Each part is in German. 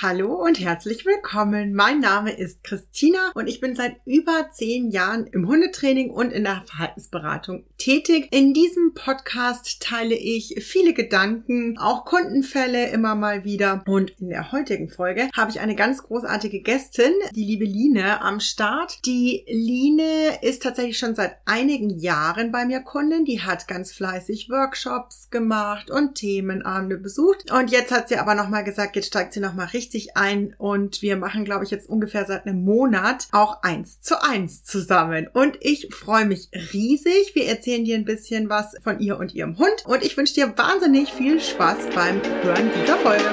Hallo und herzlich willkommen. Mein Name ist Christina und ich bin seit über zehn Jahren im Hundetraining und in der Verhaltensberatung tätig. In diesem Podcast teile ich viele Gedanken, auch Kundenfälle immer mal wieder. Und in der heutigen Folge habe ich eine ganz großartige Gästin, die liebe Line, am Start. Die Line ist tatsächlich schon seit einigen Jahren bei mir Kundin. Die hat ganz fleißig Workshops gemacht und Themenabende besucht. Und jetzt hat sie aber nochmal gesagt, jetzt steigt sie nochmal richtig richtig ein und wir machen, glaube ich, jetzt ungefähr seit einem Monat auch eins zu eins zusammen. Und ich freue mich riesig. Wir erzählen dir ein bisschen was von ihr und ihrem Hund und ich wünsche dir wahnsinnig viel Spaß beim Hören dieser Folge.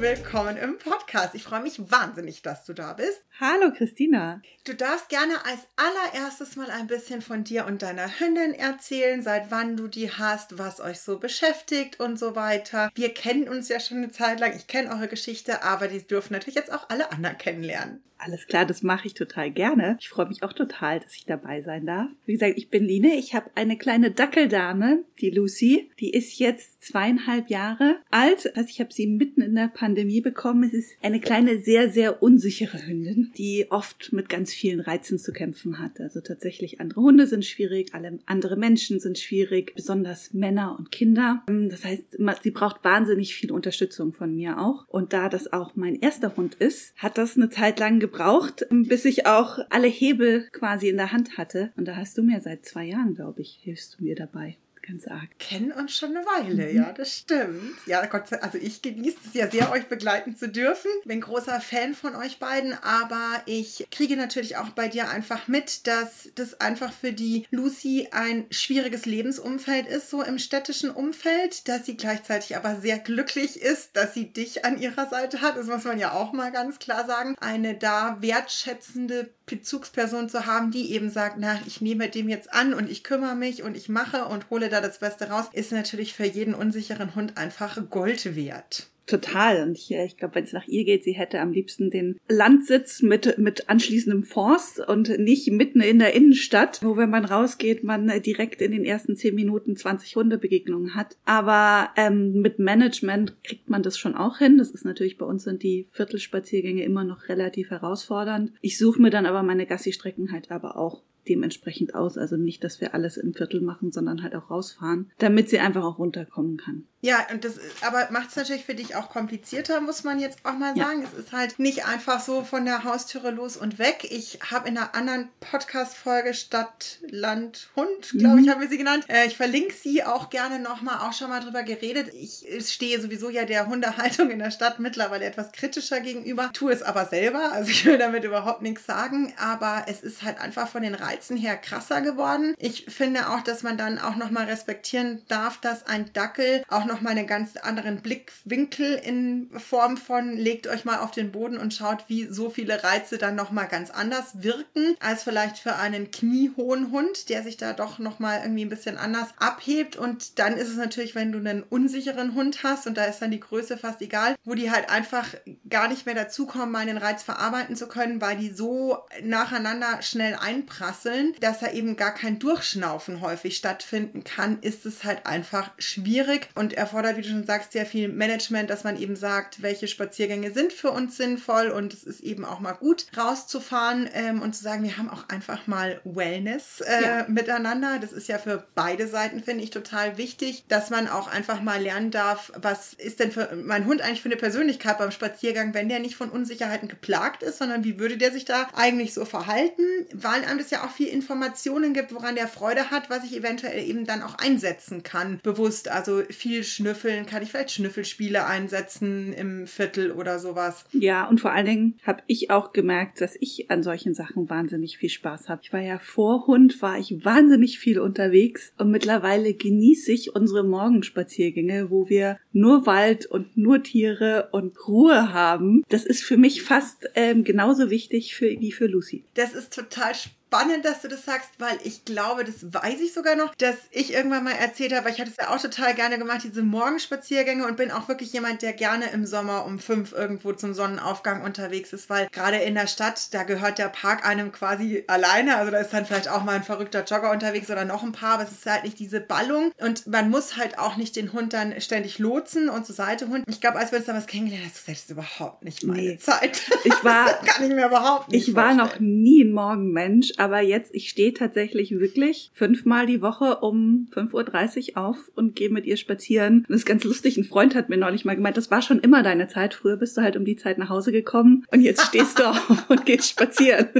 Willkommen im Podcast. Ich freue mich wahnsinnig, dass du da bist. Hallo Christina. Du darfst gerne als allererstes mal ein bisschen von dir und deiner Hündin erzählen, seit wann du die hast, was euch so beschäftigt und so weiter. Wir kennen uns ja schon eine Zeit lang. Ich kenne eure Geschichte, aber die dürfen natürlich jetzt auch alle anderen kennenlernen. Alles klar, das mache ich total gerne. Ich freue mich auch total, dass ich dabei sein darf. Wie gesagt, ich bin Line. Ich habe eine kleine Dackeldame, die Lucy. Die ist jetzt zweieinhalb Jahre alt. Also ich habe sie mitten in der Pandemie bekommen. Es ist eine kleine, sehr, sehr unsichere Hündin, die oft mit ganz vielen Reizen zu kämpfen hat. Also tatsächlich andere Hunde sind schwierig, alle andere Menschen sind schwierig, besonders Männer und Kinder. Das heißt, sie braucht wahnsinnig viel Unterstützung von mir auch. Und da das auch mein erster Hund ist, hat das eine Zeit lang gebraucht, bis ich auch alle Hebel quasi in der Hand hatte. Und da hast du mir seit zwei Jahren, glaube ich, hilfst du mir dabei ganz arg. Kennen uns schon eine Weile, mhm. ja, das stimmt. Ja, Gott sei also ich genieße es ja sehr, euch begleiten zu dürfen. Bin großer Fan von euch beiden, aber ich kriege natürlich auch bei dir einfach mit, dass das einfach für die Lucy ein schwieriges Lebensumfeld ist, so im städtischen Umfeld, dass sie gleichzeitig aber sehr glücklich ist, dass sie dich an ihrer Seite hat. Das muss man ja auch mal ganz klar sagen. Eine da wertschätzende Bezugsperson zu haben, die eben sagt, na, ich nehme dem jetzt an und ich kümmere mich und ich mache und hole da das Beste raus, ist natürlich für jeden unsicheren Hund einfach Gold wert. Total. Und ich, ich glaube, wenn es nach ihr geht, sie hätte am liebsten den Landsitz mit, mit anschließendem Forst und nicht mitten in der Innenstadt, wo wenn man rausgeht, man direkt in den ersten zehn Minuten 20 Hundebegegnungen hat. Aber ähm, mit Management kriegt man das schon auch hin. Das ist natürlich bei uns sind die Viertelspaziergänge immer noch relativ herausfordernd. Ich suche mir dann aber meine Gassi-Strecken halt aber auch dementsprechend aus. Also nicht, dass wir alles im Viertel machen, sondern halt auch rausfahren, damit sie einfach auch runterkommen kann. Ja, und das aber macht es natürlich für dich auch komplizierter, muss man jetzt auch mal sagen. Ja. Es ist halt nicht einfach so von der Haustüre los und weg. Ich habe in einer anderen Podcast-Folge Stadt, Land, Hund, glaube mhm. ich, haben wir sie genannt. Äh, ich verlinke sie auch gerne nochmal, auch schon mal drüber geredet. Ich stehe sowieso ja der Hundehaltung in der Stadt mittlerweile etwas kritischer gegenüber, tue es aber selber. Also ich will damit überhaupt nichts sagen, aber es ist halt einfach von den Reizen her krasser geworden. Ich finde auch, dass man dann auch nochmal respektieren darf, dass ein Dackel auch nochmal einen ganz anderen Blickwinkel in Form von legt euch mal auf den Boden und schaut, wie so viele Reize dann nochmal ganz anders wirken als vielleicht für einen kniehohen Hund, der sich da doch nochmal irgendwie ein bisschen anders abhebt. Und dann ist es natürlich, wenn du einen unsicheren Hund hast und da ist dann die Größe fast egal, wo die halt einfach gar nicht mehr dazukommen, mal einen Reiz verarbeiten zu können, weil die so nacheinander schnell einprasseln, dass da eben gar kein Durchschnaufen häufig stattfinden kann, ist es halt einfach schwierig und erfordert, wie du schon sagst, sehr viel Management, dass man eben sagt, welche Spaziergänge sind für uns sinnvoll und es ist eben auch mal gut rauszufahren ähm, und zu sagen, wir haben auch einfach mal Wellness äh, ja. miteinander. Das ist ja für beide Seiten, finde ich, total wichtig, dass man auch einfach mal lernen darf, was ist denn für mein Hund eigentlich für eine Persönlichkeit beim Spaziergang, wenn der nicht von Unsicherheiten geplagt ist, sondern wie würde der sich da eigentlich so verhalten, weil einem das ja auch viel Informationen gibt, woran der Freude hat, was ich eventuell eben dann auch einsetzen kann, bewusst. Also viel Schnüffeln, kann ich vielleicht Schnüffelspiele einsetzen im Viertel oder sowas. Ja, und vor allen Dingen habe ich auch gemerkt, dass ich an solchen Sachen wahnsinnig viel Spaß habe. Ich war ja vor Hund, war ich wahnsinnig viel unterwegs und mittlerweile genieße ich unsere Morgenspaziergänge, wo wir nur Wald und nur Tiere und Ruhe haben. Das ist für mich fast ähm, genauso wichtig für, wie für Lucy. Das ist total spannend spannend, dass du das sagst, weil ich glaube, das weiß ich sogar noch, dass ich irgendwann mal erzählt habe, ich hatte es ja auch total gerne gemacht, diese Morgenspaziergänge und bin auch wirklich jemand, der gerne im Sommer um fünf irgendwo zum Sonnenaufgang unterwegs ist, weil gerade in der Stadt, da gehört der Park einem quasi alleine. Also da ist dann vielleicht auch mal ein verrückter Jogger unterwegs oder noch ein paar, aber es ist halt nicht diese Ballung und man muss halt auch nicht den Hund dann ständig lotsen und zur Seite hunden. Ich glaube, als wir uns da was kennengelernt haben, hast du gesagt, das ist überhaupt nicht meine nee. Zeit. Ich war, kann ich mir überhaupt nicht Ich war noch nie ein Morgenmensch, aber jetzt, ich stehe tatsächlich wirklich fünfmal die Woche um 5.30 Uhr auf und gehe mit ihr spazieren. das ist ganz lustig. Ein Freund hat mir neulich mal gemeint, das war schon immer deine Zeit. Früher bist du halt um die Zeit nach Hause gekommen und jetzt stehst du auf und gehst spazieren.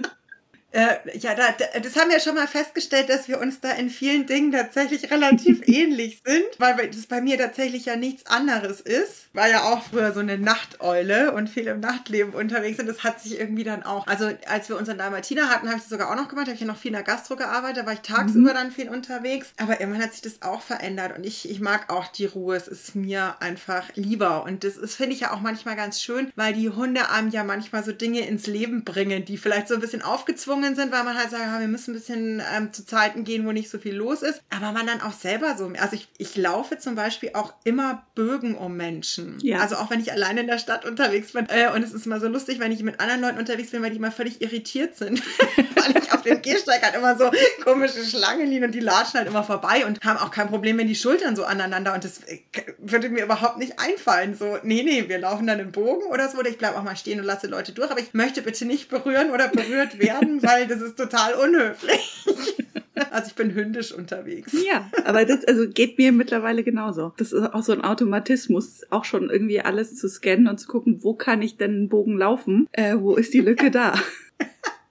Äh, ja, da, das haben wir schon mal festgestellt, dass wir uns da in vielen Dingen tatsächlich relativ ähnlich sind, weil das bei mir tatsächlich ja nichts anderes ist. War ja auch früher so eine Nachteule und viel im Nachtleben unterwegs und das hat sich irgendwie dann auch, also als wir unseren Dalmatiner hatten, habe ich das sogar auch noch gemacht, habe ich ja noch viel in der Gastro gearbeitet, da war ich tagsüber mhm. dann viel unterwegs, aber irgendwann hat sich das auch verändert und ich, ich mag auch die Ruhe, es ist mir einfach lieber und das ist, finde ich ja auch manchmal ganz schön, weil die Hunde einem ja manchmal so Dinge ins Leben bringen, die vielleicht so ein bisschen aufgezwungen gezwungen sind, weil man halt sagt, wir müssen ein bisschen ähm, zu Zeiten gehen, wo nicht so viel los ist. Aber man dann auch selber so, also ich, ich laufe zum Beispiel auch immer Bögen um Menschen. Ja. Also auch wenn ich alleine in der Stadt unterwegs bin. Äh, und es ist immer so lustig, wenn ich mit anderen Leuten unterwegs bin, weil die immer völlig irritiert sind. weil ich auf dem Gehsteig halt immer so komische Schlangen liegen und die latschen halt immer vorbei und haben auch kein Problem, wenn die Schultern so aneinander und das äh, würde mir überhaupt nicht einfallen. So, nee, nee, wir laufen dann im Bogen oder so. Oder ich bleibe auch mal stehen und lasse Leute durch. Aber ich möchte bitte nicht berühren oder berührt werden, weil das ist total unhöflich. Also ich bin hündisch unterwegs. Ja, aber das also geht mir mittlerweile genauso. Das ist auch so ein Automatismus, auch schon irgendwie alles zu scannen und zu gucken, wo kann ich denn einen Bogen laufen? Äh, wo ist die Lücke da?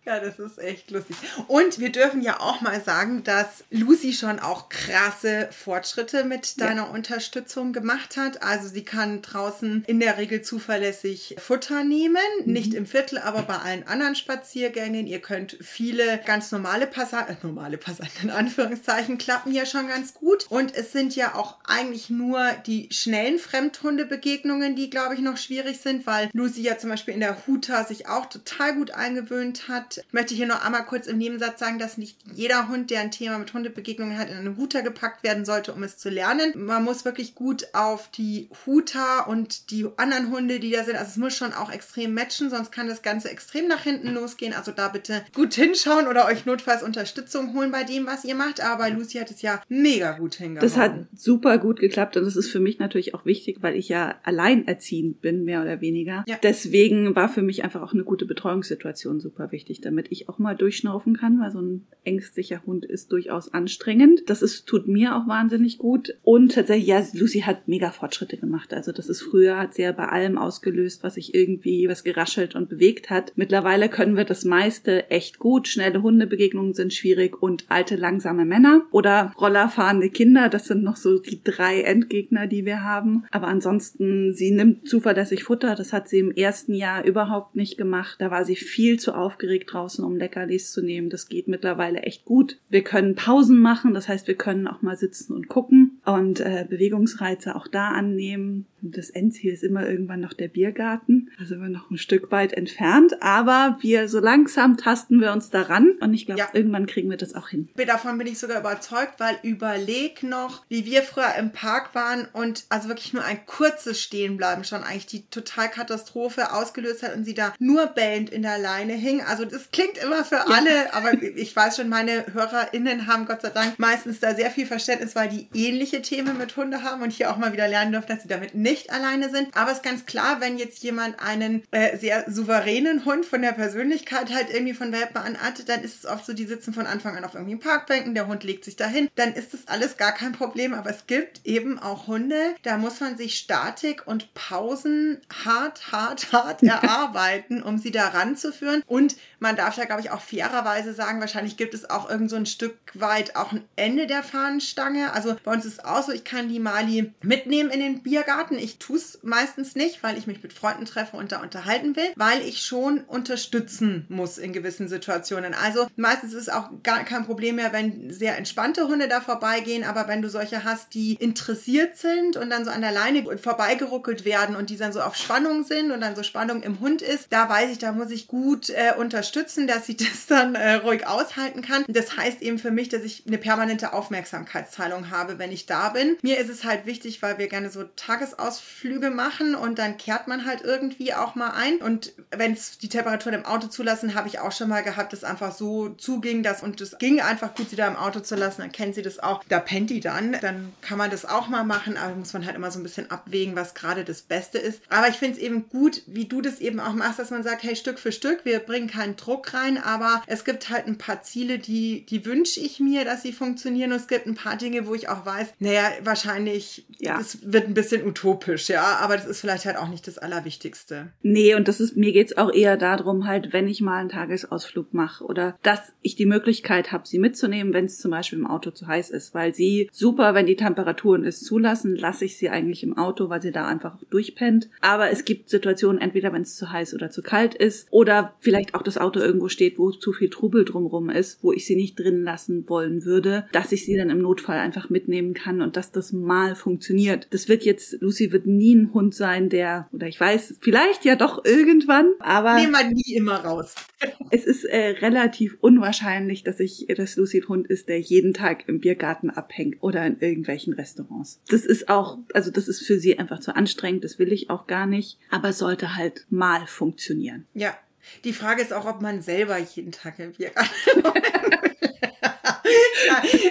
Ja, das ist echt lustig. Und wir dürfen ja auch mal sagen, dass Lucy schon auch krasse Fortschritte mit deiner ja. Unterstützung gemacht hat. Also sie kann draußen in der Regel zuverlässig Futter nehmen, mhm. nicht im Viertel, aber bei allen anderen Spaziergängen. Ihr könnt viele ganz normale Passanten, äh, normale Passanten in Anführungszeichen, klappen ja schon ganz gut. Und es sind ja auch eigentlich nur die schnellen Fremdhundebegegnungen, die, glaube ich, noch schwierig sind, weil Lucy ja zum Beispiel in der Huta sich auch total gut eingewöhnt hat ich möchte hier noch einmal kurz im Nebensatz sagen, dass nicht jeder Hund, der ein Thema mit Hundebegegnungen hat, in eine Huta gepackt werden sollte, um es zu lernen. Man muss wirklich gut auf die Huta und die anderen Hunde, die da sind, also es muss schon auch extrem matchen, sonst kann das Ganze extrem nach hinten losgehen. Also da bitte gut hinschauen oder euch notfalls Unterstützung holen bei dem, was ihr macht. Aber Lucy hat es ja mega gut hingehauen. Das hat super gut geklappt und das ist für mich natürlich auch wichtig, weil ich ja alleinerziehend bin, mehr oder weniger. Ja. Deswegen war für mich einfach auch eine gute Betreuungssituation super wichtig damit ich auch mal durchschnaufen kann, weil so ein ängstlicher Hund ist durchaus anstrengend. Das ist, tut mir auch wahnsinnig gut. Und tatsächlich, ja, Lucy hat mega Fortschritte gemacht. Also das ist früher, hat sie ja bei allem ausgelöst, was sich irgendwie, was geraschelt und bewegt hat. Mittlerweile können wir das meiste echt gut. Schnelle Hundebegegnungen sind schwierig und alte, langsame Männer oder rollerfahrende Kinder. Das sind noch so die drei Endgegner, die wir haben. Aber ansonsten, sie nimmt zuverlässig Futter. Das hat sie im ersten Jahr überhaupt nicht gemacht. Da war sie viel zu aufgeregt draußen, um Leckerlis zu nehmen. Das geht mittlerweile echt gut. Wir können Pausen machen, das heißt, wir können auch mal sitzen und gucken und äh, Bewegungsreize auch da annehmen. Das Endziel ist immer irgendwann noch der Biergarten. Da sind wir noch ein Stück weit entfernt, aber wir so langsam tasten wir uns daran und ich glaube, ja. irgendwann kriegen wir das auch hin. Davon bin ich sogar überzeugt, weil überleg noch, wie wir früher im Park waren und also wirklich nur ein kurzes Stehenbleiben schon eigentlich die Totalkatastrophe ausgelöst hat und sie da nur bellend in der Leine hing. Also das klingt immer für ja. alle, aber ich weiß schon, meine HörerInnen haben Gott sei Dank meistens da sehr viel Verständnis, weil die ähnliche Themen mit Hunde haben und hier auch mal wieder lernen dürfen, dass sie damit nicht nicht alleine sind. Aber es ist ganz klar, wenn jetzt jemand einen äh, sehr souveränen Hund von der Persönlichkeit halt irgendwie von Welpen anartet, dann ist es oft so, die sitzen von Anfang an auf irgendwelchen Parkbänken, der Hund legt sich dahin, dann ist das alles gar kein Problem. Aber es gibt eben auch Hunde, da muss man sich Statik und Pausen hart, hart, hart erarbeiten, um sie da ranzuführen. Und man darf ja, glaube ich, auch fairerweise sagen, wahrscheinlich gibt es auch irgend so ein Stück weit auch ein Ende der Fahnenstange. Also bei uns ist es auch so, ich kann die Mali mitnehmen in den Biergarten Ich tue es meistens nicht, weil ich mich mit Freunden treffe und da unterhalten will, weil ich schon unterstützen muss in gewissen Situationen. Also meistens ist es auch gar kein Problem mehr, wenn sehr entspannte Hunde da vorbeigehen, aber wenn du solche hast, die interessiert sind und dann so an der Leine vorbeigeruckelt werden und die dann so auf Spannung sind und dann so Spannung im Hund ist, da weiß ich, da muss ich gut äh, unterstützen, dass sie das dann äh, ruhig aushalten kann. Das heißt eben für mich, dass ich eine permanente Aufmerksamkeitsteilung habe, wenn ich da bin. Mir ist es halt wichtig, weil wir gerne so Tagesausflüge machen und dann kehrt man halt irgendwie auch mal ein. Und wenn es die Temperaturen im Auto zulassen, habe ich auch schon mal gehabt, dass einfach so zuging, dass und es ging einfach gut, sie da im Auto zu lassen. Dann kennt sie das auch. Da pennt die dann. Dann kann man das auch mal machen, aber muss man halt immer so ein bisschen abwägen, was gerade das Beste ist. Aber ich finde es eben gut, wie du das eben auch machst, dass man sagt, hey, Stück für Stück, wir bringen keinen Druck rein, aber es gibt halt ein paar Ziele, die, die wünsche ich mir, dass sie funktionieren. Und es gibt ein paar Dinge, wo ich auch weiß, naja, wahrscheinlich, ja. das wird ein bisschen utopisch, ja, aber das ist vielleicht halt auch nicht das Allerwichtigste. Nee, und das ist, mir geht's auch eher darum, halt, wenn ich mal einen Tagesausflug mache oder dass ich die Möglichkeit habe, sie mitzunehmen, wenn es zum Beispiel im Auto zu heiß ist, weil sie super, wenn die Temperaturen es zulassen, lasse ich sie eigentlich im Auto, weil sie da einfach durchpennt. Aber es gibt Situationen, entweder wenn es zu heiß oder zu kalt ist oder vielleicht auch das Auto irgendwo steht, wo zu viel Trubel drumrum ist, wo ich sie nicht drin lassen wollen würde, dass ich sie dann im Notfall einfach mitnehmen kann und dass das mal funktioniert. Das wird jetzt, Lucy wird nie ein Hund sein, der, oder ich weiß, vielleicht ja doch irgendwann, aber. Nehmen wir nie immer raus. es ist äh, relativ unwahrscheinlich, dass ich, dass Lucy ein Hund ist, der jeden Tag im Biergarten abhängt oder in irgendwelchen Restaurants. Das ist auch, also das ist für sie einfach zu anstrengend, das will ich auch gar nicht, aber sollte halt mal funktionieren. Ja. Die Frage ist auch, ob man selber jeden Tag im Biergarten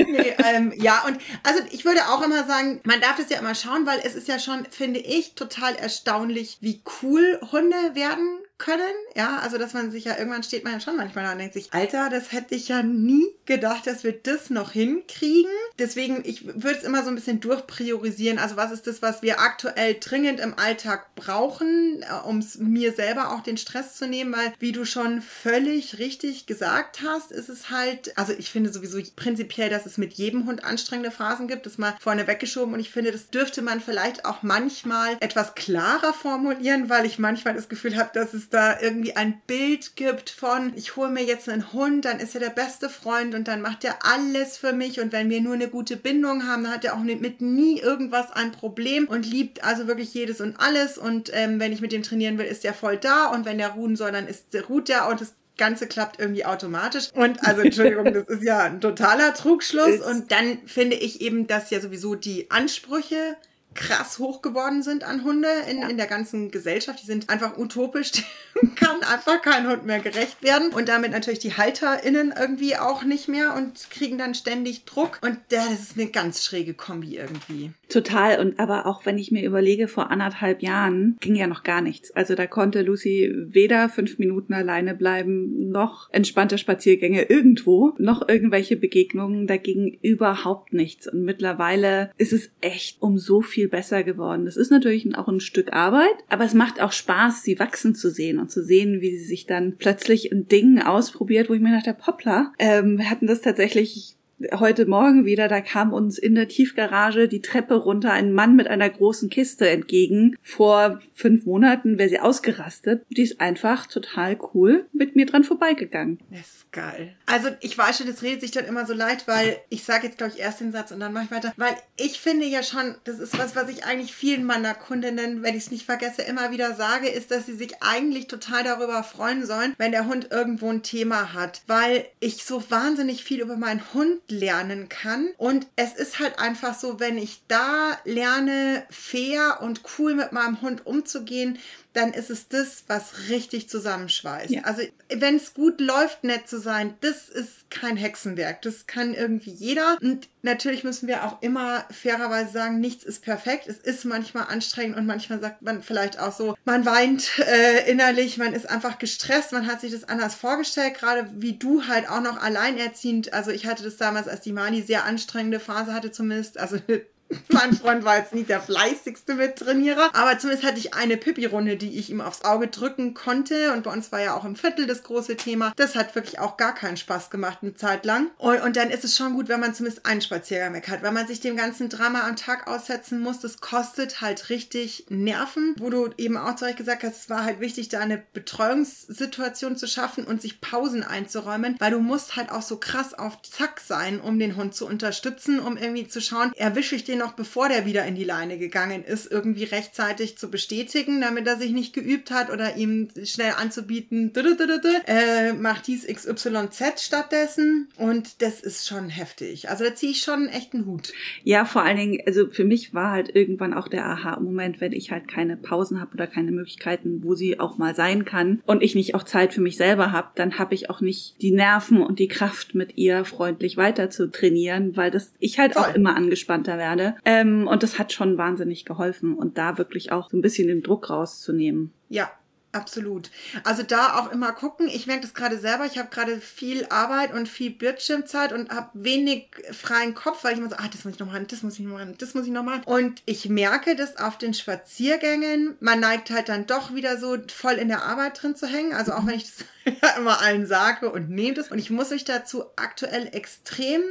nee, ähm, ja, und also ich würde auch immer sagen, man darf das ja immer schauen, weil es ist ja schon, finde ich, total erstaunlich, wie cool Hunde werden können. Ja, also dass man sich ja irgendwann steht man ja schon manchmal da und denkt sich, Alter, das hätte ich ja nie gedacht, dass wir das noch hinkriegen. Deswegen, ich würde es immer so ein bisschen durchpriorisieren. Also was ist das, was wir aktuell dringend im Alltag brauchen, äh, um mir selber auch den Stress zu nehmen, weil wie du schon völlig richtig gesagt hast, ist es halt, also ich finde sowieso prinzipiell, dass es mit jedem Hund anstrengende Phasen gibt, das mal vorne weggeschoben und ich finde, das dürfte man vielleicht auch manchmal etwas klarer formulieren, weil ich manchmal das Gefühl habe, dass es da irgendwie ein Bild gibt von, ich hole mir jetzt einen Hund, dann ist er der beste Freund und dann macht er alles für mich und wenn wir nur eine gute Bindung haben, dann hat er auch mit nie irgendwas ein Problem und liebt also wirklich jedes und alles und ähm, wenn ich mit dem trainieren will, ist er voll da und wenn der ruhen soll, dann ist, ruht der und das Ganze klappt irgendwie automatisch. Und also, Entschuldigung, das ist ja ein totaler Trugschluss. Und dann finde ich eben, dass ja sowieso die Ansprüche krass hoch geworden sind an Hunde in, ja. in der ganzen Gesellschaft. Die sind einfach utopisch. Kann einfach kein Hund mehr gerecht werden. Und damit natürlich die HalterInnen irgendwie auch nicht mehr und kriegen dann ständig Druck. Und das ist eine ganz schräge Kombi irgendwie. Total. Und aber auch wenn ich mir überlege, vor anderthalb Jahren ging ja noch gar nichts. Also da konnte Lucy weder fünf Minuten alleine bleiben, noch entspannte Spaziergänge irgendwo, noch irgendwelche Begegnungen. Da ging überhaupt nichts. Und mittlerweile ist es echt um so viel besser geworden. Das ist natürlich auch ein Stück Arbeit, aber es macht auch Spaß, sie wachsen zu sehen und zu sehen, wie sie sich dann plötzlich in Dingen ausprobiert, wo ich mir dachte, Poppler, ähm, wir hatten das tatsächlich heute Morgen wieder, da kam uns in der Tiefgarage die Treppe runter ein Mann mit einer großen Kiste entgegen. Vor fünf Monaten wäre sie ausgerastet. Die ist einfach total cool mit mir dran vorbeigegangen. Das geil. Also ich weiß schon, es redet sich dann immer so leid, weil ich sage jetzt, glaube ich, erst den Satz und dann mache ich weiter. Weil ich finde ja schon, das ist was, was ich eigentlich vielen meiner Kundinnen, wenn ich es nicht vergesse, immer wieder sage, ist, dass sie sich eigentlich total darüber freuen sollen, wenn der Hund irgendwo ein Thema hat. Weil ich so wahnsinnig viel über meinen Hund lernen kann. Und es ist halt einfach so, wenn ich da lerne, fair und cool mit meinem Hund umzugehen, dann ist es das, was richtig zusammenschweißt. Ja. Also wenn es gut läuft, nett zu sein, das ist kein Hexenwerk. Das kann irgendwie jeder. Und natürlich müssen wir auch immer fairerweise sagen, nichts ist perfekt. Es ist manchmal anstrengend und manchmal sagt man vielleicht auch so, man weint äh, innerlich, man ist einfach gestresst, man hat sich das anders vorgestellt, gerade wie du halt auch noch alleinerziehend. Also ich hatte das damals, als die Mali sehr anstrengende Phase hatte, zumindest, also mein Freund war jetzt nicht der fleißigste Mittrainierer, aber zumindest hatte ich eine Pippi-Runde, die ich ihm aufs Auge drücken konnte. Und bei uns war ja auch im Viertel das große Thema. Das hat wirklich auch gar keinen Spaß gemacht eine Zeit lang. Und, und dann ist es schon gut, wenn man zumindest einen Spaziergang weg hat. Wenn man sich dem ganzen Drama am Tag aussetzen muss, das kostet halt richtig Nerven. Wo du eben auch zu euch gesagt hast, es war halt wichtig, da eine Betreuungssituation zu schaffen und sich Pausen einzuräumen, weil du musst halt auch so krass auf Zack sein, um den Hund zu unterstützen, um irgendwie zu schauen, erwische ich den noch bevor der wieder in die Leine gegangen ist, irgendwie rechtzeitig zu bestätigen, damit er sich nicht geübt hat oder ihm schnell anzubieten, äh, macht dies XYZ stattdessen und das ist schon heftig. Also da ziehe ich schon echt einen Hut. Ja, vor allen Dingen, also für mich war halt irgendwann auch der Aha-Moment, wenn ich halt keine Pausen habe oder keine Möglichkeiten, wo sie auch mal sein kann und ich nicht auch Zeit für mich selber habe, dann habe ich auch nicht die Nerven und die Kraft, mit ihr freundlich weiter zu trainieren, weil das ich halt Voll. auch immer angespannter werde. Ähm, und das hat schon wahnsinnig geholfen und da wirklich auch so ein bisschen den Druck rauszunehmen. Ja, Absolut. Also da auch immer gucken. Ich merke das gerade selber. Ich habe gerade viel Arbeit und viel Bildschirmzeit und habe wenig freien Kopf, weil ich immer so, ah, das muss ich noch machen, das muss ich noch machen, das muss ich noch machen. Und ich merke das auf den Spaziergängen. Man neigt halt dann doch wieder so voll in der Arbeit drin zu hängen. Also auch wenn ich das immer allen sage und nehme das. Und ich muss mich dazu aktuell extrem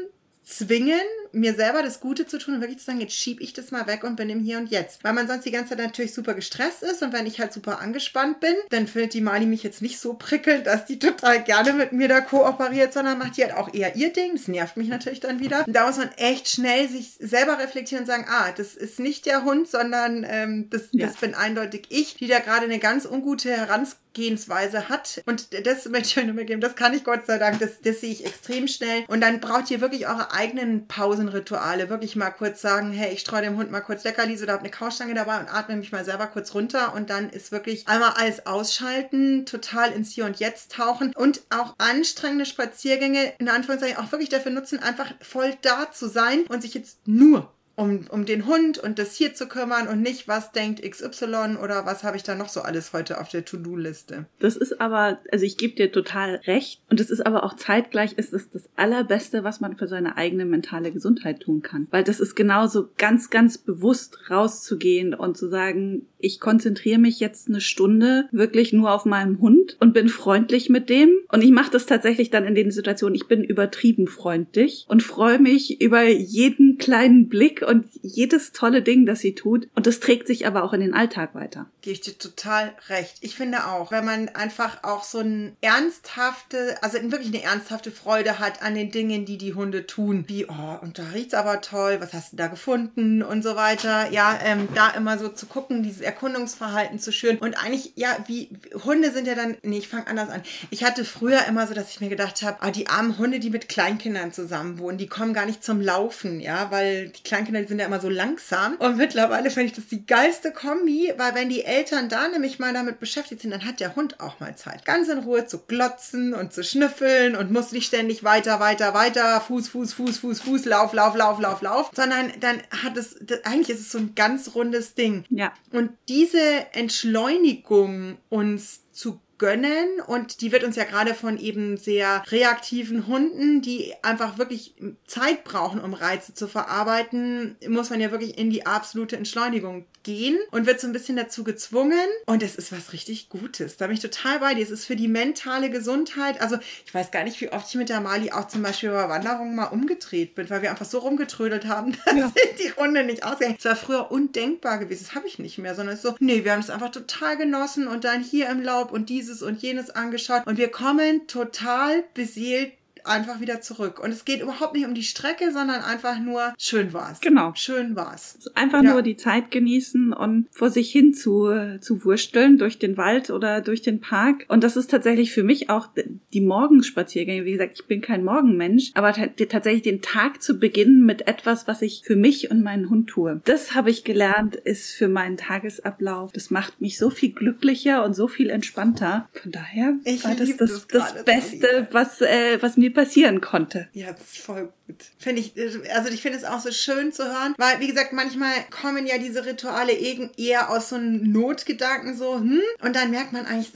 zwingen, mir selber das Gute zu tun und wirklich zu sagen, jetzt schiebe ich das mal weg und bin im Hier und Jetzt. Weil man sonst die ganze Zeit natürlich super gestresst ist und wenn ich halt super angespannt bin, dann findet die Mali mich jetzt nicht so prickelnd, dass die total gerne mit mir da kooperiert, sondern macht die halt auch eher ihr Ding. Das nervt mich natürlich dann wieder. Und da muss man echt schnell sich selber reflektieren und sagen, ah, das ist nicht der Hund, sondern ähm, das, ja. das bin eindeutig ich, die da gerade eine ganz ungute Herangehensweise Herangehensweise hat. Und das möchte ich euch nur mitgeben. Das kann ich Gott sei Dank. Das, das sehe ich extrem schnell. Und dann braucht ihr wirklich eure eigenen Pausenrituale. Wirklich mal kurz sagen, hey, ich streue dem Hund mal kurz Leckerlis oder habe eine Kaustange dabei und atme mich mal selber kurz runter. Und dann ist wirklich einmal alles ausschalten, total ins Hier und Jetzt tauchen und auch anstrengende Spaziergänge in Anführungszeichen auch wirklich dafür nutzen, einfach voll da zu sein und sich jetzt nur um, um den Hund und das hier zu kümmern und nicht, was denkt XY oder was habe ich da noch so alles heute auf der To-Do-Liste. Das ist aber, also ich gebe dir total recht und es ist aber auch zeitgleich, ist es das Allerbeste, was man für seine eigene mentale Gesundheit tun kann. Weil das ist genauso ganz, ganz bewusst rauszugehen und zu sagen, ich konzentriere mich jetzt eine Stunde wirklich nur auf meinen Hund und bin freundlich mit dem. Und ich mache das tatsächlich dann in den Situationen, ich bin übertrieben freundlich und freue mich über jeden kleinen Blick und jedes tolle Ding, das sie tut. Und das trägt sich aber auch in den Alltag weiter. Gehe ich dir total recht. Ich finde auch, wenn man einfach auch so ein ernsthafte, also wirklich eine ernsthafte Freude hat an den Dingen, die die Hunde tun, wie, oh, und da riecht's aber toll, was hast du da gefunden und so weiter. Ja, ähm, da immer so zu gucken, dieses Erkundungsverhalten zu schüren. Und eigentlich, ja, wie, Hunde sind ja dann, nee, ich fange anders an. Ich hatte früher immer so, dass ich mir gedacht habe, ah, die armen Hunde, die mit Kleinkindern zusammen wohnen, die kommen gar nicht zum Laufen, ja, weil die Kleinkinder Kinder, die sind ja immer so langsam. Und mittlerweile finde ich das die geilste Kombi, weil wenn die Eltern da nämlich mal damit beschäftigt sind, dann hat der Hund auch mal Zeit. Ganz in Ruhe zu glotzen und zu schnüffeln und muss nicht ständig weiter, weiter, weiter, Fuß, Fuß, Fuß, Fuß, Fuß, Lauf, Lauf, Lauf, Lauf, Lauf, sondern dann hat es, eigentlich ist es so ein ganz rundes Ding. Ja. Und diese Entschleunigung uns zu gönnen und die wird uns ja gerade von eben sehr reaktiven Hunden, die einfach wirklich Zeit brauchen, um Reize zu verarbeiten, muss man ja wirklich in die absolute Entschleunigung gehen und wird so ein bisschen dazu gezwungen und es ist was richtig Gutes. Da bin ich total bei dir. Es ist für die mentale Gesundheit, also ich weiß gar nicht, wie oft ich mit der Mali auch zum Beispiel über Wanderungen mal umgedreht bin, weil wir einfach so rumgetrödelt haben, dass ja. die Runde nicht ausgegangen. Es war früher undenkbar gewesen. Das habe ich nicht mehr, sondern es ist so, nee, wir haben es einfach total genossen und dann hier im Laub und diese dieses und jenes angeschaut. Und wir kommen total beseelt einfach wieder zurück. Und es geht überhaupt nicht um die Strecke, sondern einfach nur schön war's. Genau. Schön war's. Einfach ja. nur die Zeit genießen und vor sich hin zu, zu wursteln durch den Wald oder durch den Park. Und das ist tatsächlich für mich auch die Morgenspaziergänge. Wie gesagt, ich bin kein Morgenmensch, aber tatsächlich den Tag zu beginnen mit etwas, was ich für mich und meinen Hund tue. Das habe ich gelernt, ist für meinen Tagesablauf. Das macht mich so viel glücklicher und so viel entspannter. Von daher ich war das das, das, das Beste, was, äh, was mir passieren konnte. Ja, das ist voll. Finde ich, also ich finde es auch so schön zu hören, weil, wie gesagt, manchmal kommen ja diese Rituale eher aus so einem Notgedanken so, hm, und dann merkt man eigentlich,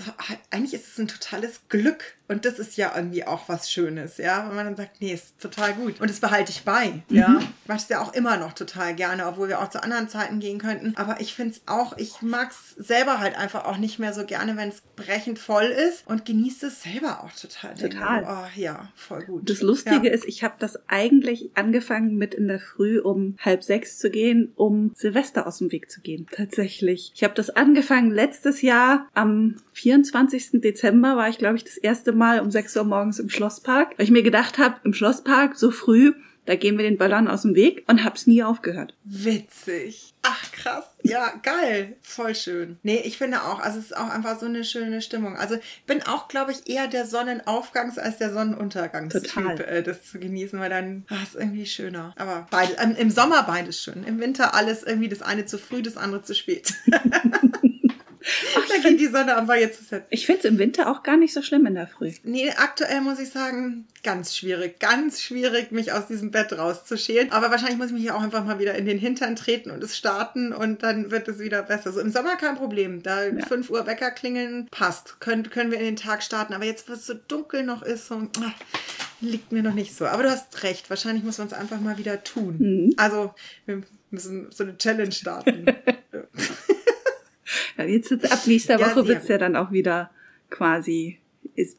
eigentlich ist es ein totales Glück, und das ist ja irgendwie auch was Schönes, ja, wenn man dann sagt, nee, ist total gut. Und das behalte ich bei, ja. Mhm. Ich mache es ja auch immer noch total gerne, obwohl wir auch zu anderen Zeiten gehen könnten. Aber ich finde es auch, ich mag es selber halt einfach auch nicht mehr so gerne, wenn es brechend voll ist und genieße es selber auch total. Total. Oh, ja, voll gut. Das Lustige ja. ist, ich habe das eigentlich angefangen mit in der Früh um halb sechs zu gehen, um Silvester aus dem Weg zu gehen. Tatsächlich. Ich habe das angefangen letztes Jahr am 24. Dezember war ich, glaube ich, das erste Mal um 6 Uhr morgens im Schlosspark, weil ich mir gedacht habe, im Schlosspark so früh, da gehen wir den Ballern aus dem Weg und hab's nie aufgehört. Witzig. Ach krass. Ja, geil. Voll schön. Nee, ich finde auch, also es ist auch einfach so eine schöne Stimmung. Also bin auch, glaube ich, eher der Sonnenaufgangs- als der Sonnenuntergangstyp, äh, das zu genießen, weil dann ach, ist irgendwie schöner. Aber beide, ähm, im Sommer beides schön. Im Winter alles irgendwie das eine zu früh, das andere zu spät. Ach, da geht die Sonne einfach jetzt zu setzen. Ich finde es im Winter auch gar nicht so schlimm in der Früh. Nee, aktuell muss ich sagen, ganz schwierig, ganz schwierig, mich aus diesem Bett rauszuschälen. Aber wahrscheinlich muss ich mich auch einfach mal wieder in den Hintern treten und es starten und dann wird es wieder besser. So im Sommer kein Problem. Da ja. 5 Uhr Wecker klingeln, passt. Können, können wir in den Tag starten. Aber jetzt, wo es so dunkel noch ist, so, ach, liegt mir noch nicht so. Aber du hast recht. Wahrscheinlich muss man es einfach mal wieder tun. Mhm. Also, wir müssen so eine Challenge starten. Ja, jetzt ab nächster Woche ja, wird's ja dann auch wieder quasi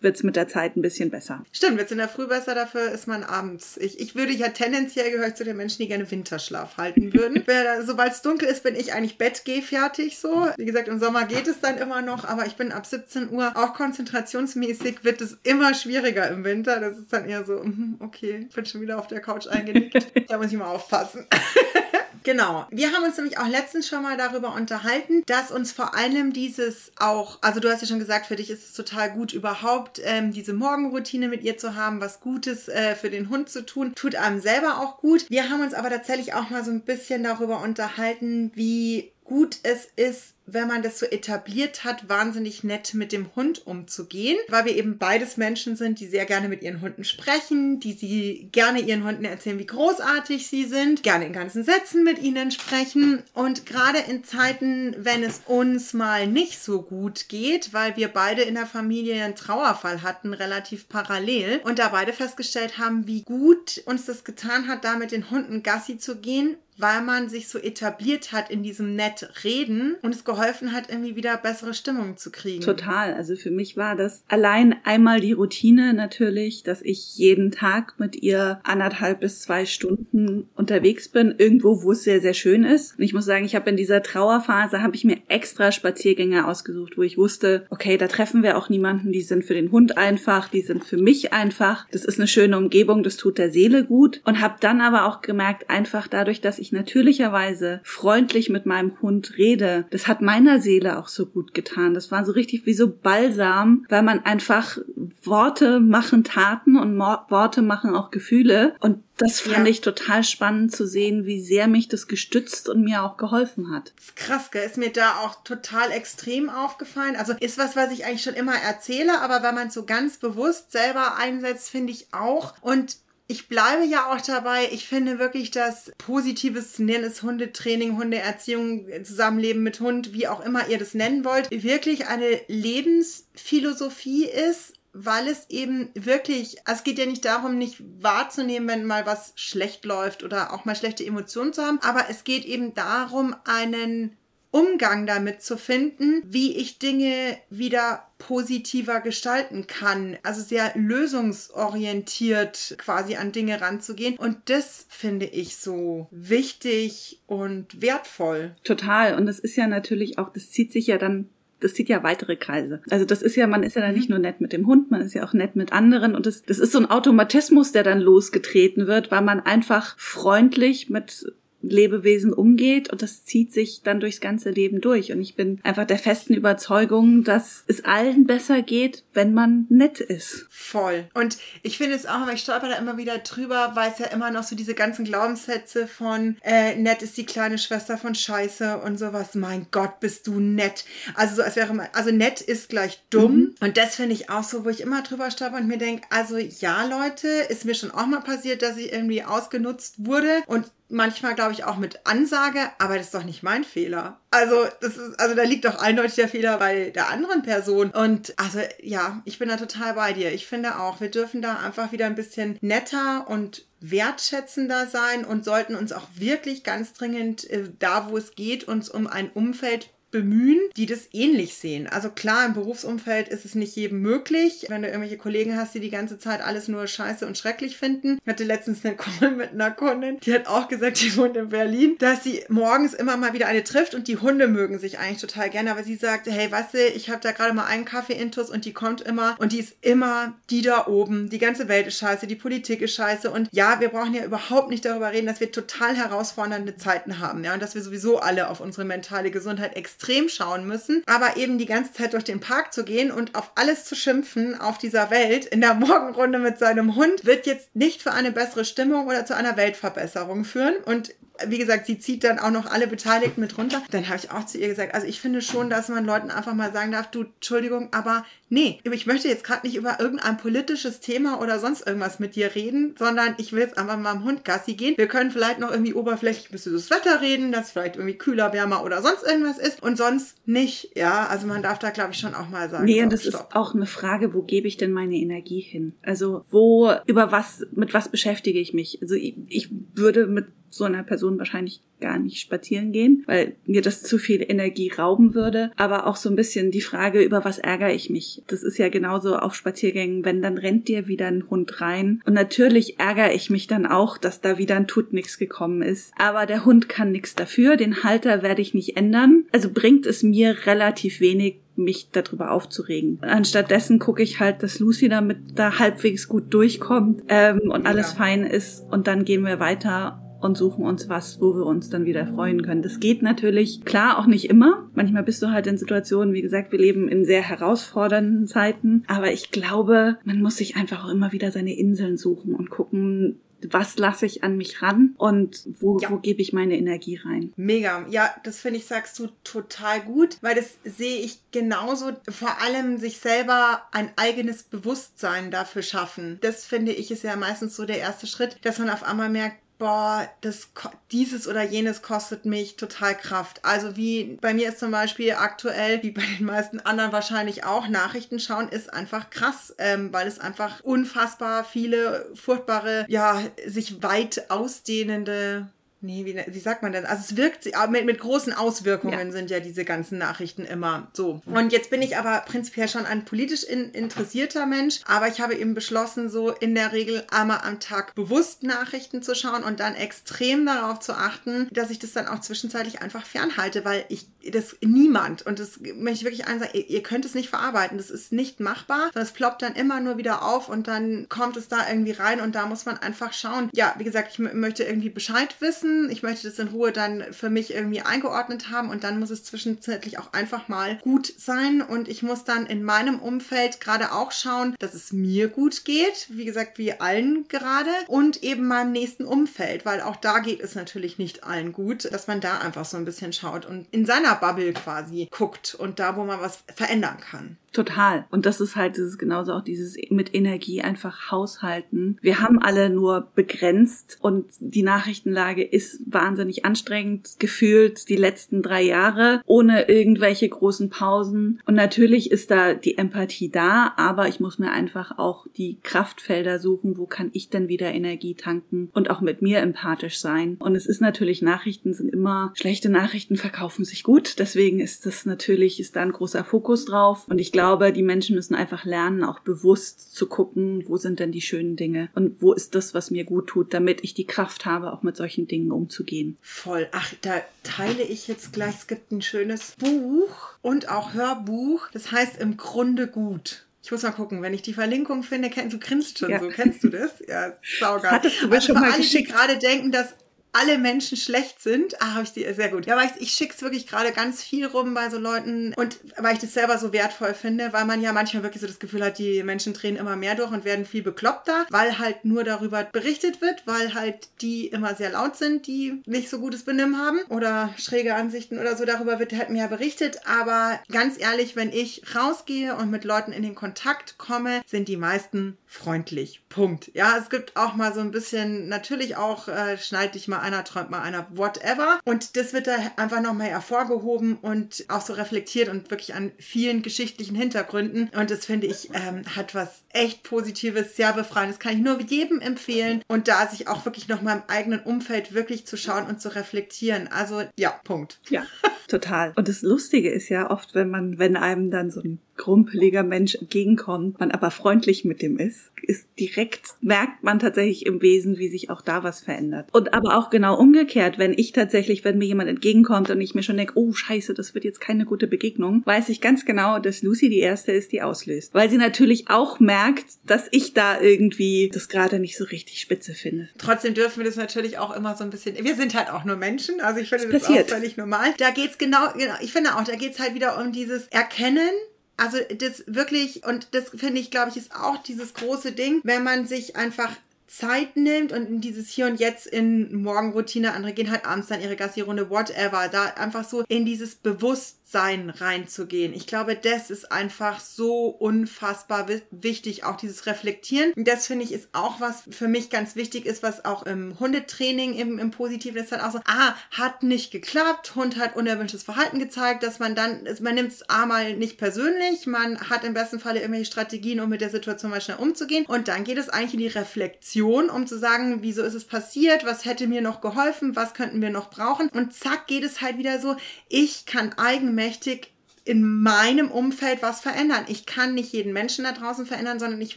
wird es mit der Zeit ein bisschen besser. Stimmt, wird es in der Früh besser, dafür ist man abends. Ich, ich würde ja tendenziell gehöre zu den Menschen, die gerne Winterschlaf halten würden. Sobald es dunkel ist, bin ich eigentlich bettgehfertig so. Wie gesagt, im Sommer geht es dann immer noch, aber ich bin ab 17 Uhr auch konzentrationsmäßig wird es immer schwieriger im Winter. Das ist dann eher so, mhm, okay, ich bin schon wieder auf der Couch eingenickt. da muss ich mal aufpassen. Genau. Wir haben uns nämlich auch letztens schon mal darüber unterhalten, dass uns vor allem dieses auch, also du hast ja schon gesagt, für dich ist es total gut, überhaupt ähm, diese Morgenroutine mit ihr zu haben, was Gutes äh, für den Hund zu tun, tut einem selber auch gut. Wir haben uns aber tatsächlich auch mal so ein bisschen darüber unterhalten, wie gut es ist, wenn man das so etabliert hat, wahnsinnig nett mit dem Hund umzugehen, weil wir eben beides Menschen sind, die sehr gerne mit ihren Hunden sprechen, die sie gerne ihren Hunden erzählen, wie großartig sie sind, gerne in ganzen Sätzen mit ihnen sprechen. Und gerade in Zeiten, wenn es uns mal nicht so gut geht, weil wir beide in der Familie einen Trauerfall hatten, relativ parallel und da beide festgestellt haben, wie gut uns das getan hat, da mit den Hunden Gassi zu gehen weil man sich so etabliert hat in diesem nett reden und es geholfen hat, irgendwie wieder bessere Stimmung zu kriegen. Total. Also für mich war das allein einmal die Routine natürlich, dass ich jeden Tag mit ihr anderthalb bis zwei Stunden unterwegs bin, irgendwo, wo es sehr, sehr schön ist. Und ich muss sagen, ich habe in dieser Trauerphase, habe ich mir extra Spaziergänge ausgesucht, wo ich wusste, okay, da treffen wir auch niemanden, die sind für den Hund einfach, die sind für mich einfach. Das ist eine schöne Umgebung, das tut der Seele gut. Und habe dann aber auch gemerkt, einfach dadurch, dass ich natürlicherweise freundlich mit meinem Hund rede, das hat meiner Seele auch so gut getan. Das war so richtig wie so Balsam, weil man einfach Worte machen Taten und Worte machen auch Gefühle. Und das fand ja. ich total spannend zu sehen, wie sehr mich das gestützt und mir auch geholfen hat. Das ist krass, gell? Ist mir da auch total extrem aufgefallen. Also ist was, was ich eigentlich schon immer erzähle, aber wenn man es so ganz bewusst selber einsetzt, finde ich auch. Und ich bleibe ja auch dabei. Ich finde wirklich, dass positives, nenn es Hundetraining, Hundeerziehung, Zusammenleben mit Hund, wie auch immer ihr das nennen wollt, wirklich eine Lebensphilosophie ist, weil es eben wirklich, es geht ja nicht darum, nicht wahrzunehmen, wenn mal was schlecht läuft oder auch mal schlechte Emotionen zu haben, aber es geht eben darum, einen Umgang damit zu finden, wie ich Dinge wieder positiver gestalten kann. Also sehr lösungsorientiert quasi an Dinge ranzugehen. Und das finde ich so wichtig und wertvoll. Total. Und das ist ja natürlich auch, das zieht sich ja dann das zieht ja weitere Kreise. Also das ist ja, man ist ja dann nicht mhm. nur nett mit dem Hund, man ist ja auch nett mit anderen und das, das ist so ein Automatismus, der dann losgetreten wird, weil man einfach freundlich mit Lebewesen umgeht und das zieht sich dann durchs ganze Leben durch. Und ich bin einfach der festen Überzeugung, dass es allen besser geht, wenn man nett ist. Voll. Und ich finde es auch, weil ich stolper da immer wieder drüber, weil es ja immer noch so diese ganzen Glaubenssätze von äh, nett ist die kleine Schwester von Scheiße und sowas. Mein Gott, bist du nett. Also so als wäre man, also nett ist gleich dumm. Mhm. Und das finde ich auch so, wo ich immer drüber stolper und mir denke, also ja, Leute, ist mir schon auch mal passiert, dass ich irgendwie ausgenutzt wurde und manchmal glaube ich auch mit Ansage, aber das ist doch nicht mein Fehler. Also, das ist, also da liegt doch eindeutig der Fehler bei der anderen Person. Und also ja, ich bin da total bei dir. Ich finde auch, wir dürfen da einfach wieder ein bisschen netter und wertschätzender sein und sollten uns auch wirklich ganz dringend äh, da, wo es geht, uns um ein Umfeld bemühen, die das ähnlich sehen. Also klar, im Berufsumfeld ist es nicht jedem möglich. Wenn du irgendwelche Kollegen hast, die die ganze Zeit alles nur scheiße und schrecklich finden. Ich hatte letztens eine Call mit einer Kundin, die hat auch gesagt, die wohnt in Berlin, dass sie morgens immer mal wieder eine trifft und die Hunde mögen sich eigentlich total gerne. Aber sie sagte, hey, weißt du, ich habe da gerade mal einen Kaffee-Intus und die kommt immer und die ist immer die da oben. Die ganze Welt ist scheiße, die Politik ist scheiße und ja, wir brauchen ja überhaupt nicht darüber reden, dass wir total herausfordernde Zeiten haben, ja, und dass wir sowieso alle auf unsere mentale Gesundheit extrem extrem schauen müssen, aber eben die ganze Zeit durch den Park zu gehen und auf alles zu schimpfen auf dieser Welt in der Morgenrunde mit seinem Hund, wird jetzt nicht für eine bessere Stimmung oder zu einer Weltverbesserung führen. Und wie gesagt, sie zieht dann auch noch alle Beteiligten mit runter. Dann habe ich auch zu ihr gesagt, also ich finde schon, dass man Leuten einfach mal sagen darf, du, Entschuldigung, aber nee, ich möchte jetzt gerade nicht über irgendein politisches Thema oder sonst irgendwas mit dir reden, sondern ich will jetzt einfach mal am Hund Gassi gehen. Wir können vielleicht noch irgendwie oberflächlich ein bisschen das Wetter reden, dass vielleicht irgendwie kühler, wärmer oder sonst irgendwas ist und sonst nicht. Ja, also man darf da, glaube ich, schon auch mal sagen. Nee, und das stopp. ist auch eine Frage, wo gebe ich denn meine Energie hin? Also wo, über was, mit was beschäftige ich mich? Also ich, ich würde mit so einer Person wahrscheinlich gar nicht spazieren gehen, weil mir das zu viel Energie rauben würde. Aber auch so ein bisschen die Frage, über was ärgere ich mich? Das ist ja genauso auf Spaziergängen, wenn dann rennt dir wieder ein Hund rein. Und natürlich ärgere ich mich dann auch, dass da wieder ein Tut nix gekommen ist. Aber der Hund kann nichts dafür, den Halter werde ich nicht ändern. Also bringt es mir relativ wenig, mich darüber aufzuregen. Anstattdessen gucke ich halt, dass Lucy damit da halbwegs gut durchkommt ähm, und alles ja. fein ist und dann gehen wir weiter und suchen uns was, wo wir uns dann wieder freuen können. Das geht natürlich, klar, auch nicht immer. Manchmal bist du halt in Situationen, wie gesagt, wir leben in sehr herausfordernden Zeiten. Aber ich glaube, man muss sich einfach auch immer wieder seine Inseln suchen und gucken, was lasse ich an mich ran und wo, ja. wo gebe ich meine Energie rein. Mega. Ja, das finde ich, sagst du total gut, weil das sehe ich genauso. Vor allem sich selber ein eigenes Bewusstsein dafür schaffen. Das finde ich ist ja meistens so der erste Schritt, dass man auf einmal merkt, boah, das, dieses oder jenes kostet mich total Kraft. Also wie bei mir ist zum Beispiel aktuell, wie bei den meisten anderen wahrscheinlich auch, Nachrichten schauen ist einfach krass, ähm, weil es einfach unfassbar viele furchtbare, ja, sich weit ausdehnende Nee, wie, wie sagt man denn? Also es wirkt, mit, mit großen Auswirkungen ja. sind ja diese ganzen Nachrichten immer so. Und jetzt bin ich aber prinzipiell schon ein politisch in, interessierter Mensch, aber ich habe eben beschlossen, so in der Regel einmal am Tag bewusst Nachrichten zu schauen und dann extrem darauf zu achten, dass ich das dann auch zwischenzeitlich einfach fernhalte, weil ich das niemand, und das möchte ich wirklich sagen, ihr, ihr könnt es nicht verarbeiten, das ist nicht machbar, sondern es ploppt dann immer nur wieder auf und dann kommt es da irgendwie rein und da muss man einfach schauen. Ja, wie gesagt, ich möchte irgendwie Bescheid wissen, lesen. Ich möchte das in Ruhe dann für mich irgendwie eingeordnet haben und dann muss es zwischenzeitlich auch einfach mal gut sein und ich muss dann in meinem Umfeld gerade auch schauen, dass es mir gut geht, wie gesagt, wie allen gerade und eben meinem nächsten Umfeld, weil auch da geht es natürlich nicht allen gut, dass man da einfach so ein bisschen schaut und in seiner Bubble quasi guckt und da, wo man was verändern kann. Total. Und das ist halt, das ist genauso auch dieses mit Energie einfach haushalten. Wir haben alle nur begrenzt und die Nachrichtenlage ist wahnsinnig anstrengend gefühlt die letzten drei Jahre ohne irgendwelche großen Pausen. Und natürlich ist da die Empathie da, aber ich muss mir einfach auch die Kraftfelder suchen, wo kann ich denn wieder Energie tanken und auch mit mir empathisch sein. Und es ist natürlich, Nachrichten sind immer, schlechte Nachrichten verkaufen sich gut. Deswegen ist das natürlich, ist da ein großer Fokus drauf. Und ich glaube, glaube, die Menschen müssen einfach lernen, auch bewusst zu gucken, wo sind denn die schönen Dinge und wo ist das, was mir gut tut, damit ich die Kraft habe, auch mit solchen Dingen umzugehen. Voll. Ach, da teile ich jetzt gleich. Es gibt ein schönes Buch und auch Hörbuch. Das heißt im Grunde gut. Ich muss mal gucken, wenn ich die Verlinkung finde, kennst du grinst schon ja. so, kennst du das? Ja, saugeil. Hattest du also schon für mal alle, geschickt. die gerade denken, dass alle Menschen schlecht sind. Ah, habe ich die sehr gut. Ja, weil ich, ich schicke es wirklich gerade ganz viel rum bei so Leuten und weil ich das selber so wertvoll finde, weil man ja manchmal wirklich so das Gefühl hat, die Menschen drehen immer mehr durch und werden viel bekloppter, weil halt nur darüber berichtet wird, weil halt die immer sehr laut sind, die nicht so gutes Benimm haben oder schräge Ansichten oder so. Darüber wird halt mehr berichtet. Aber ganz ehrlich, wenn ich rausgehe und mit Leuten in den Kontakt komme, sind die meisten freundlich. Punkt. Ja, es gibt auch mal so ein bisschen, natürlich auch, äh, schneid dich mal einer, träumt mal einer, whatever. Und das wird da einfach nochmal hervorgehoben und auch so reflektiert und wirklich an vielen geschichtlichen Hintergründen. Und das finde ich, ähm, hat was echt Positives, sehr befreiendes. Kann ich nur jedem empfehlen. Und da sich auch wirklich nochmal im eigenen Umfeld wirklich zu schauen und zu reflektieren. Also ja, Punkt. Ja, total. Und das Lustige ist ja oft, wenn man, wenn einem dann so ein grumpeliger Mensch entgegenkommt, man aber freundlich mit dem ist, ist direkt, merkt man tatsächlich im Wesen, wie sich auch da was verändert. Und aber auch genau umgekehrt, wenn ich tatsächlich, wenn mir jemand entgegenkommt und ich mir schon denke, oh scheiße, das wird jetzt keine gute Begegnung, weiß ich ganz genau, dass Lucy die erste ist, die auslöst. Weil sie natürlich auch merkt, dass ich da irgendwie das gerade nicht so richtig spitze finde. Trotzdem dürfen wir das natürlich auch immer so ein bisschen, wir sind halt auch nur Menschen, also ich finde das, das auch völlig normal. Da geht's genau, genau, ich finde auch, da geht's halt wieder um dieses Erkennen, also das wirklich, und das finde ich, glaube ich, ist auch dieses große Ding, wenn man sich einfach Zeit nimmt und in dieses Hier und Jetzt in Morgenroutine, andere gehen halt abends dann ihre Gassi-Runde, whatever, da einfach so in dieses Bewusstsein Bewusstsein reinzugehen. Ich glaube, das ist einfach so unfassbar wichtig, auch dieses Reflektieren. Das finde ich ist auch was für mich ganz wichtig ist, was auch im Hundetraining im, im Positiven ist halt auch so, ah, hat nicht geklappt, Hund hat unerwünschtes Verhalten gezeigt, dass man dann, man nimmt es einmal nicht persönlich, man hat im besten Falle irgendwelche Strategien, um mit der Situation mal schnell umzugehen und dann geht es eigentlich in die Reflexion, um zu sagen, wieso ist es passiert, was hätte mir noch geholfen, was könnten wir noch brauchen und zack geht es halt wieder so, ich kann eigenmächtig mächtig in meinem Umfeld was verändern. Ich kann nicht jeden Menschen da draußen verändern, sondern ich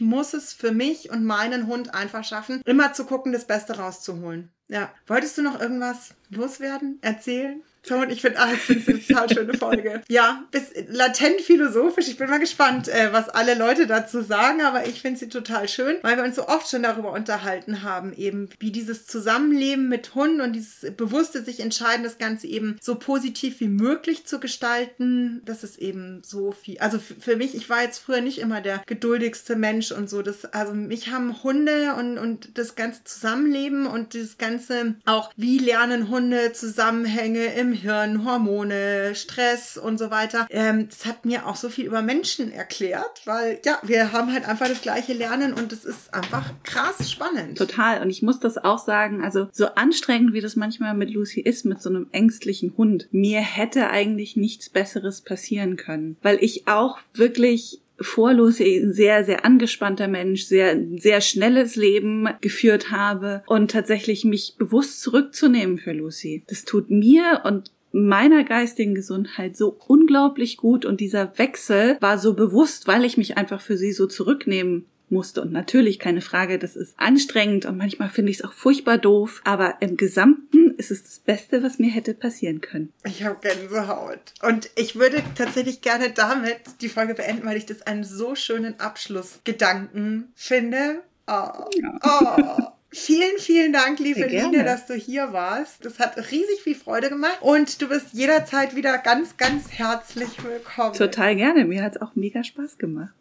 muss es für mich und meinen Hund einfach schaffen, immer zu gucken, das Beste rauszuholen. Ja. Wolltest du noch irgendwas loswerden, erzählen? Und ich finde, ah, finde es eine total schöne Folge. Ja, bis latent philosophisch. Ich bin mal gespannt, äh, was alle Leute dazu sagen, aber ich finde sie total schön, weil wir uns so oft schon darüber unterhalten haben, eben wie dieses Zusammenleben mit Hunden und dieses bewusste sich entscheiden, das Ganze eben so positiv wie möglich zu gestalten. Das ist eben so viel. Also für mich, ich war jetzt früher nicht immer der geduldigste Mensch und so. Das, also mich haben Hunde und, und das ganze Zusammenleben und das ganze auch, wie lernen Hunde Zusammenhänge im Hirn, Hormone, Stress und so weiter. Ähm, das hat mir auch so viel über Menschen erklärt, weil ja, wir haben halt einfach das gleiche Lernen und es ist einfach krass spannend. Total. Und ich muss das auch sagen, also so anstrengend wie das manchmal mit Lucy ist, mit so einem ängstlichen Hund, mir hätte eigentlich nichts Besseres passieren können, weil ich auch wirklich vor Lucy ein sehr, sehr angespannter Mensch, sehr, sehr schnelles Leben geführt habe und tatsächlich mich bewusst zurückzunehmen für Lucy. Das tut mir und meiner geistigen Gesundheit so unglaublich gut und dieser Wechsel war so bewusst, weil ich mich einfach für sie so zurücknehmen musste. Und natürlich keine Frage, das ist anstrengend und manchmal finde ich es auch furchtbar doof, aber im Gesamten ist es das Beste, was mir hätte passieren können. Ich habe Gänsehaut. Und ich würde tatsächlich gerne damit die Folge beenden, weil ich das einen so schönen Abschlussgedanken finde. Oh. Oh. Vielen, vielen Dank, liebe Line, dass du hier warst. Das hat riesig viel Freude gemacht und du bist jederzeit wieder ganz, ganz herzlich willkommen. Total gerne. Mir hat es auch mega Spaß gemacht.